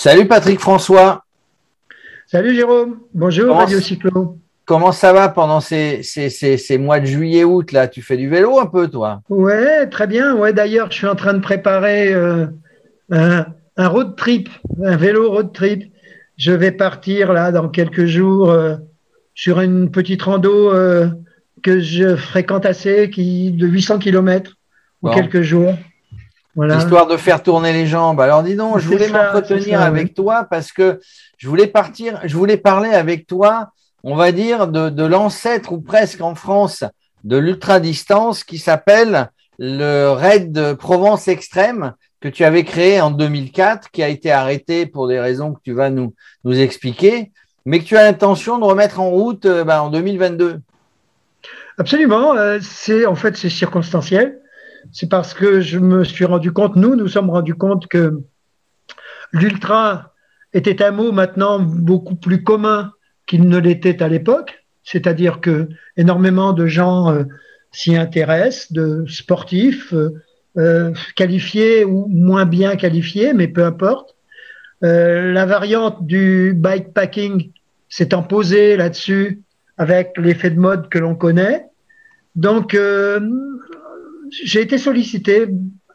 Salut Patrick François. Salut Jérôme. Bonjour Radio Cyclo. Comment ça va pendant ces, ces, mois de juillet-août là? Tu fais du vélo un peu toi? Ouais, très bien. Ouais, d'ailleurs, je suis en train de préparer euh, un, road trip, un vélo road trip. Je vais partir là dans quelques jours euh, sur une petite rando euh, que je fréquente assez, qui de 800 km en quelques jours. Histoire de faire tourner les jambes. Alors dis donc, je voulais m'entretenir avec toi parce que je voulais partir, je voulais parler avec toi, on va dire, de, l'ancêtre ou presque en France de l'ultra-distance qui s'appelle le Raid Provence Extrême que tu avais créé en 2004, qui a été arrêté pour des raisons que tu vas nous, nous expliquer, mais que tu as l'intention de remettre en route euh, ben, en 2022. Absolument. Euh, c'est en fait c'est circonstanciel c'est parce que je me suis rendu compte, nous nous sommes rendus compte que l'ultra était un mot maintenant beaucoup plus commun qu'il ne l'était à l'époque, c'est-à-dire que énormément de gens euh, s'y intéressent, de sportifs euh, euh, qualifiés ou moins bien qualifiés, mais peu importe. la variante du bikepacking s'est imposée là-dessus avec l'effet de mode que l'on connaît. Donc, j'ai été sollicité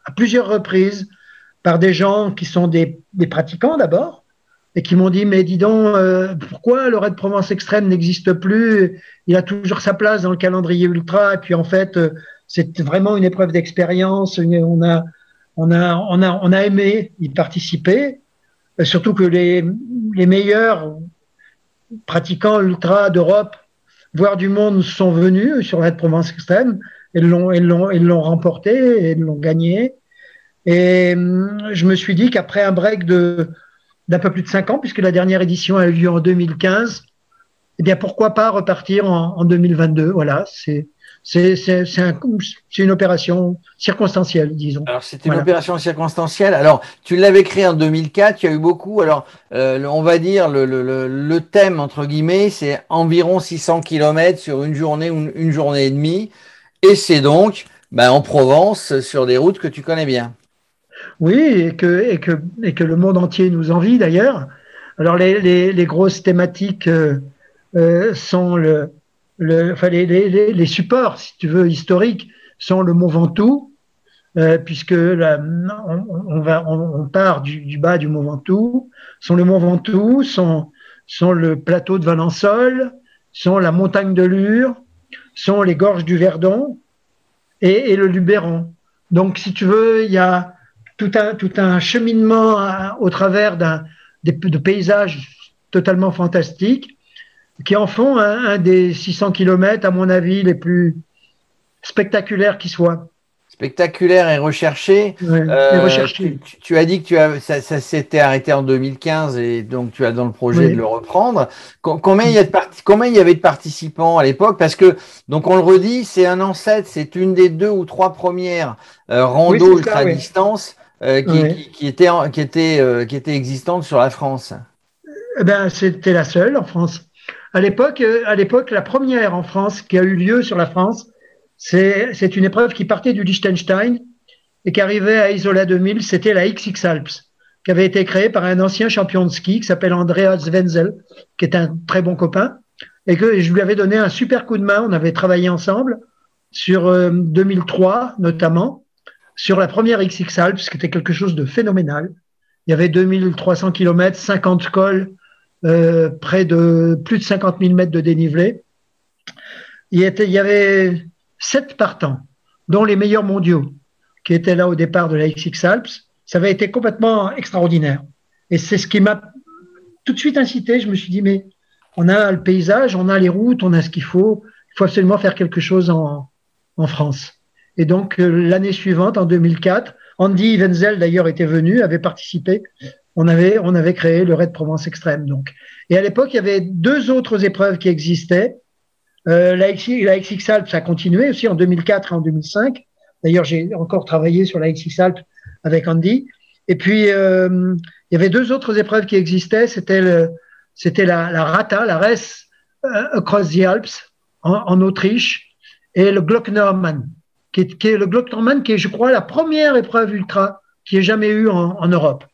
à plusieurs reprises par des gens qui sont des, pratiquants d'abord et qui m'ont dit mais dis donc euh, pourquoi le Raid Provence Extrême n'existe plus? Il a toujours sa place dans le calendrier ultra et puis en fait euh, c'est vraiment une épreuve d'expérience on a on a on a on a aimé y participer. Surtout que les les meilleurs pratiquants ultra d'Europe voire du monde sont venus sur le Raid Provence Extrême ils l'ont, remporté, ils l'ont gagné. Et hum, je me suis dit qu'après un break de, d'un peu plus de cinq ans, puisque la dernière édition a eu lieu en 2015, eh bien, pourquoi pas repartir en, en 2022 Voilà, c'est, c'est, c'est, c'est, un, c'est une opération circonstancielle, disons. Alors, c'était une opération circonstancielle. Alors, tu l'avais créé en 2004, il y a eu beaucoup. Alors, euh, on va dire, le, le, le, thème, entre guillemets, c'est environ 600 km sur une journée ou une journée et demie. Et c'est donc ben, en Provence, sur des routes que tu connais bien. Oui, et que, et que, et que le monde entier nous envie d'ailleurs. Alors les, les, les, grosses thématiques euh, euh sont le, les, supports, si tu veux, historiques, sont le Mont Ventoux, euh, puisque on, part du, bas du Mont Ventoux, sont le Mont Ventoux, sont, le plateau de Valençol, sont la montagne de Lure, sont les gorges du Verdon et, le Luberon. Donc, si tu veux, il y a tout un, cheminement au travers de paysages totalement fantastiques qui en font un, des 600 kilomètres, à mon avis, les plus spectaculaires qui soient spectaculaire et recherché. Euh, tu, as dit que tu as, ça, s'était arrêté en 2015 et donc tu as dans le projet de le reprendre. Combien il, y a de combien il y avait de participants à l'époque? Parce que, donc on le redit, c'est un ancêtre, c'est une des deux ou trois premières euh, rando ultra distance euh, qui, qui, était, qui, était, euh, qui était existante sur la France. Eh ben, c'était la seule en France. À l'époque, à l'époque, la première en France qui a eu lieu sur la France, c'est une épreuve qui partait du Liechtenstein et qui arrivait à Isola 2000. C'était la XX Alps, qui avait été créée par un ancien champion de ski qui s'appelle Andreas Wenzel, qui est un très bon copain, et que je lui avais donné un super coup de main. On avait travaillé ensemble sur 2003 euh, notamment, sur la première XX Alps, qui était quelque chose de phénoménal. Il y avait 2300 km, 50 cols, euh, près de plus de 50 000 mètres de dénivelé. Il, y avait sept partants, dont les meilleurs mondiaux, qui étaient là au départ de la XX Alps. Ça avait été complètement extraordinaire. Et c'est ce qui m'a tout de suite incité. Je me suis dit, mais on a le paysage, on a les routes, on a ce qu'il faut. Il faut absolument faire quelque chose en, en France. Et donc, euh, l'année suivante, en 2004, Andy Wenzel, d'ailleurs, était venu, avait participé. On avait, on avait créé le Raid Provence Extrême, donc. Et à l'époque, il y avait deux autres épreuves qui existaient. Euh, la, XX Alps a continué aussi en 2004 et en 2005. D'ailleurs, j'ai encore travaillé sur la XX Alps avec Andy. Et puis, euh, il y avait deux autres épreuves qui existaient. C'était la, la, Rata, la Race euh, Across the Alps en, Autriche, et le Glocknermann, qui est, qui est le Glocknermann, qui est, je crois, la première épreuve ultra qui ait jamais eu en, en Europe.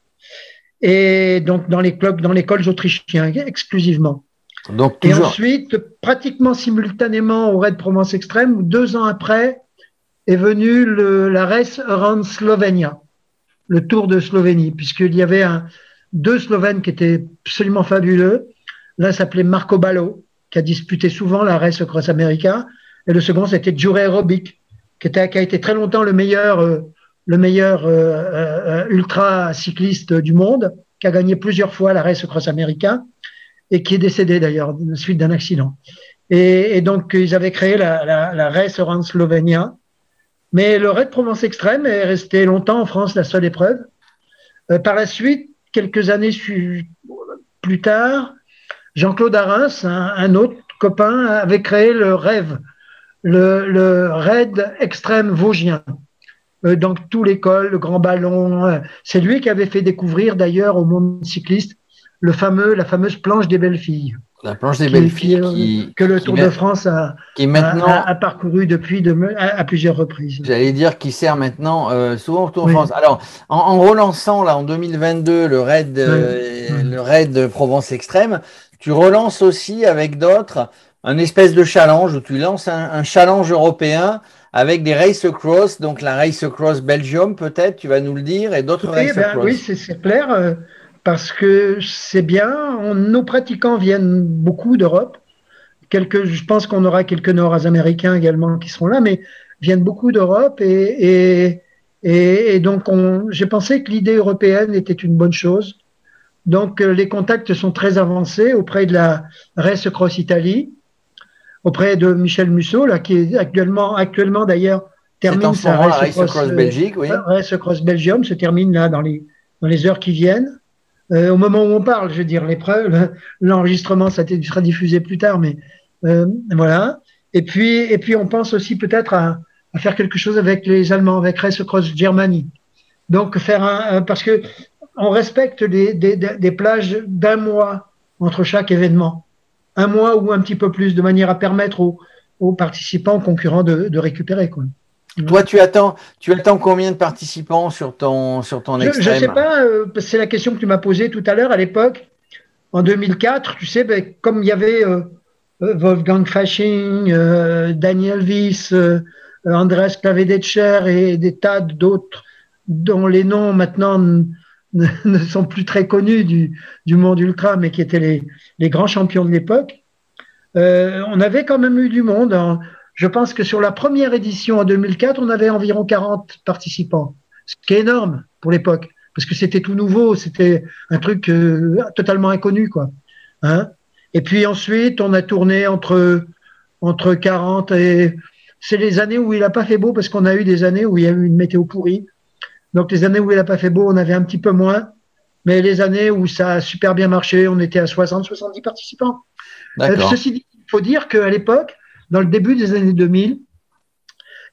Et donc dans les clubs, dans les cols autrichiens exclusivement. Donc, Et ensuite, pratiquement simultanément au Raid Provence Extrême, deux ans après, est venu le, la Race Around Slovenia, le Tour de Slovénie, puisqu'il y avait un, deux Slovènes qui étaient absolument fabuleux. L'un s'appelait Marco Ballo, qui a disputé souvent la Race Cross America, et le second c'était Jure Robic, qui, était, qui a été très longtemps le meilleur, euh, le meilleur euh, euh, ultra cycliste du monde, qui a gagné plusieurs fois la Race Cross America et qui est décédé d'ailleurs suite d'un accident. Et, donc ils avaient créé la, Race Around Slovenia, mais le Raid Provence Extrême est resté longtemps en France la seule épreuve. par la suite, quelques années plus tard, Jean-Claude Arens, un, autre copain, avait créé le rêve, le, le raid extrême vosgien. Euh, donc tout l'école, le grand ballon. Euh, c'est lui qui avait fait découvrir d'ailleurs au monde cycliste le fameux, la fameuse planche des belles filles. La planche des belles filles qui, que le Tour de France a, qui maintenant, a, parcouru depuis de, à, plusieurs reprises. J'allais dire qui sert maintenant euh, souvent au Tour de France. Alors, en, relançant là en 2022 le raid, le raid Provence Extrême, tu relances aussi avec d'autres un espèce de challenge où tu lances un, challenge européen avec des race across, donc la race across Belgium peut-être, tu vas nous le dire, et d'autres race ben, Oui, c'est clair, euh, parce que c'est bien, nos pratiquants viennent beaucoup d'Europe. Quelques, je pense qu'on aura quelques Nord-Américains également qui seront là, mais viennent beaucoup d'Europe et, et, et, donc j'ai pensé que l'idée européenne était une bonne chose. Donc euh, les contacts sont très avancés auprès de la Race Cross Italie, auprès de Michel Musso, là, qui est actuellement, actuellement d'ailleurs, termine sa Race, Cross, euh, Belgique, oui. Race Cross Belgium, se termine là dans les, dans les heures qui viennent. Euh, au moment où on parle, je veux dire, l'épreuve, l'enregistrement, ça sera diffusé plus tard, mais euh, voilà. Et puis, et puis, on pense aussi peut-être à, à, faire quelque chose avec les Allemands, avec Race Cross Germany. Donc, faire un, parce que on respecte des, des, plages d'un mois entre chaque événement, un mois ou un petit peu plus, de manière à permettre aux, participants, aux concurrents de, récupérer. Quoi. Toi, tu attends, tu attends combien de participants sur ton, sur ton extrême Je ne sais pas, euh, c'est la question que tu m'as posée tout à l'heure. À l'époque, en 2004, tu sais, ben, comme il y avait euh, euh, Wolfgang Fasching, Daniel Wyss, Andreas Klavedetscher et des tas d'autres dont les noms maintenant ne, sont plus très connus du, monde ultra, mais qui étaient les, les grands champions de l'époque, euh, on avait quand même eu du monde. Hein. Je pense que sur la première édition en 2004, on avait environ 40 participants, ce qui est énorme pour l'époque, parce que c'était tout nouveau, c'était un truc euh, totalement inconnu, quoi. Hein et puis ensuite, on a tourné entre entre 40 et c'est les années où il n'a pas fait beau parce qu'on a eu des années où il y a eu une météo pourrie. Donc les années où il n'a pas fait beau, on avait un petit peu moins. Mais les années où ça a super bien marché, on était à 60, 70 participants. Euh, ceci dit, il faut dire qu'à l'époque, dans le début des années 2000,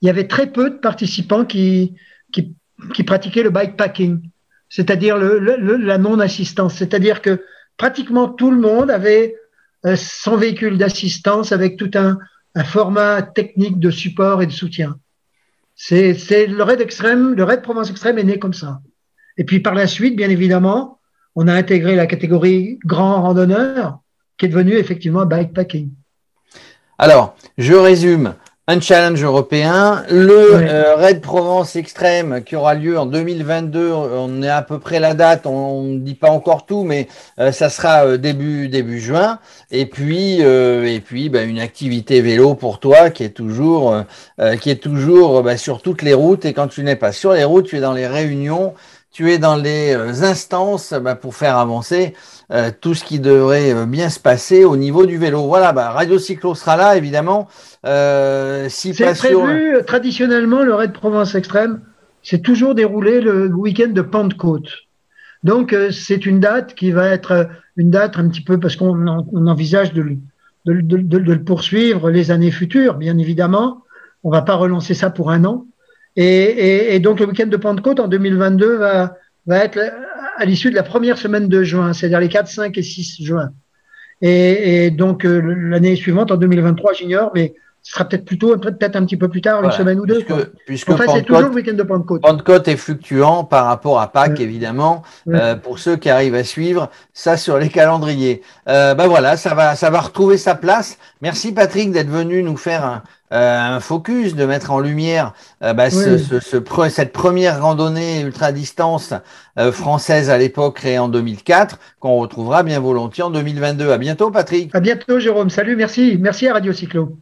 il y avait très peu de participants qui, qui, qui pratiquaient le bikepacking, c'est-à-dire le, la non-assistance. C'est-à-dire que pratiquement tout le monde avait euh, son véhicule d'assistance avec tout un, un format technique de support et de soutien. C'est le raid extrême, le raid Provence extrême est né comme ça. Et puis par la suite, bien évidemment, on a intégré la catégorie grand randonneur, qui est devenue effectivement bikepacking. Alors, je résume un challenge européen. Le euh, Raid Provence Extrême qui aura lieu en 2022, on est à peu près la date, on ne dit pas encore tout, mais euh, ça sera euh, début début juin. Et puis et puis bah, une activité vélo pour toi qui est toujours qui est toujours bah, sur toutes les routes. Et quand tu n'es pas sur les routes, tu es dans les réunions, tu es dans les instances bah, pour faire avancer euh, tout ce qui devrait euh, bien se passer au niveau du vélo. Voilà, bah, Radio Cyclo sera là, évidemment. Euh, si c'est prévu, euh, traditionnellement, le Raid Provence Extrême, c'est toujours déroulé le week-end de Pentecôte. Donc, c'est une date qui va être une date un petit peu, parce qu'on envisage de, de, de, de, le poursuivre les années futures, bien évidemment. On va pas relancer ça pour un an. Et, et, et donc, le week-end de Pentecôte en 2022 va, va être à l'issue de la première semaine de juin, c'est-à-dire les 4, 5 et 6 juin. Et, donc euh, l'année suivante, en 2023, j'ignore, mais ce sera peut-être plutôt peut-être un petit peu plus tard, une semaine ou deux. Puisque, enfin, c'est toujours le week-end de Pentecôte. Pentecôte est fluctuant par rapport à Pâques, évidemment. Euh, pour ceux qui arrivent à suivre ça sur les calendriers. Euh, ben voilà, ça va, ça va retrouver sa place. Merci Patrick d'être venu nous faire un, euh, un focus, de mettre en lumière euh, bah, ce, ce, cette première randonnée ultra distance euh, française à l'époque créée en 2004, qu'on retrouvera bien volontiers en 2022. À bientôt, Patrick. À bientôt, Jérôme. Salut, merci. Merci à Radio Cyclo.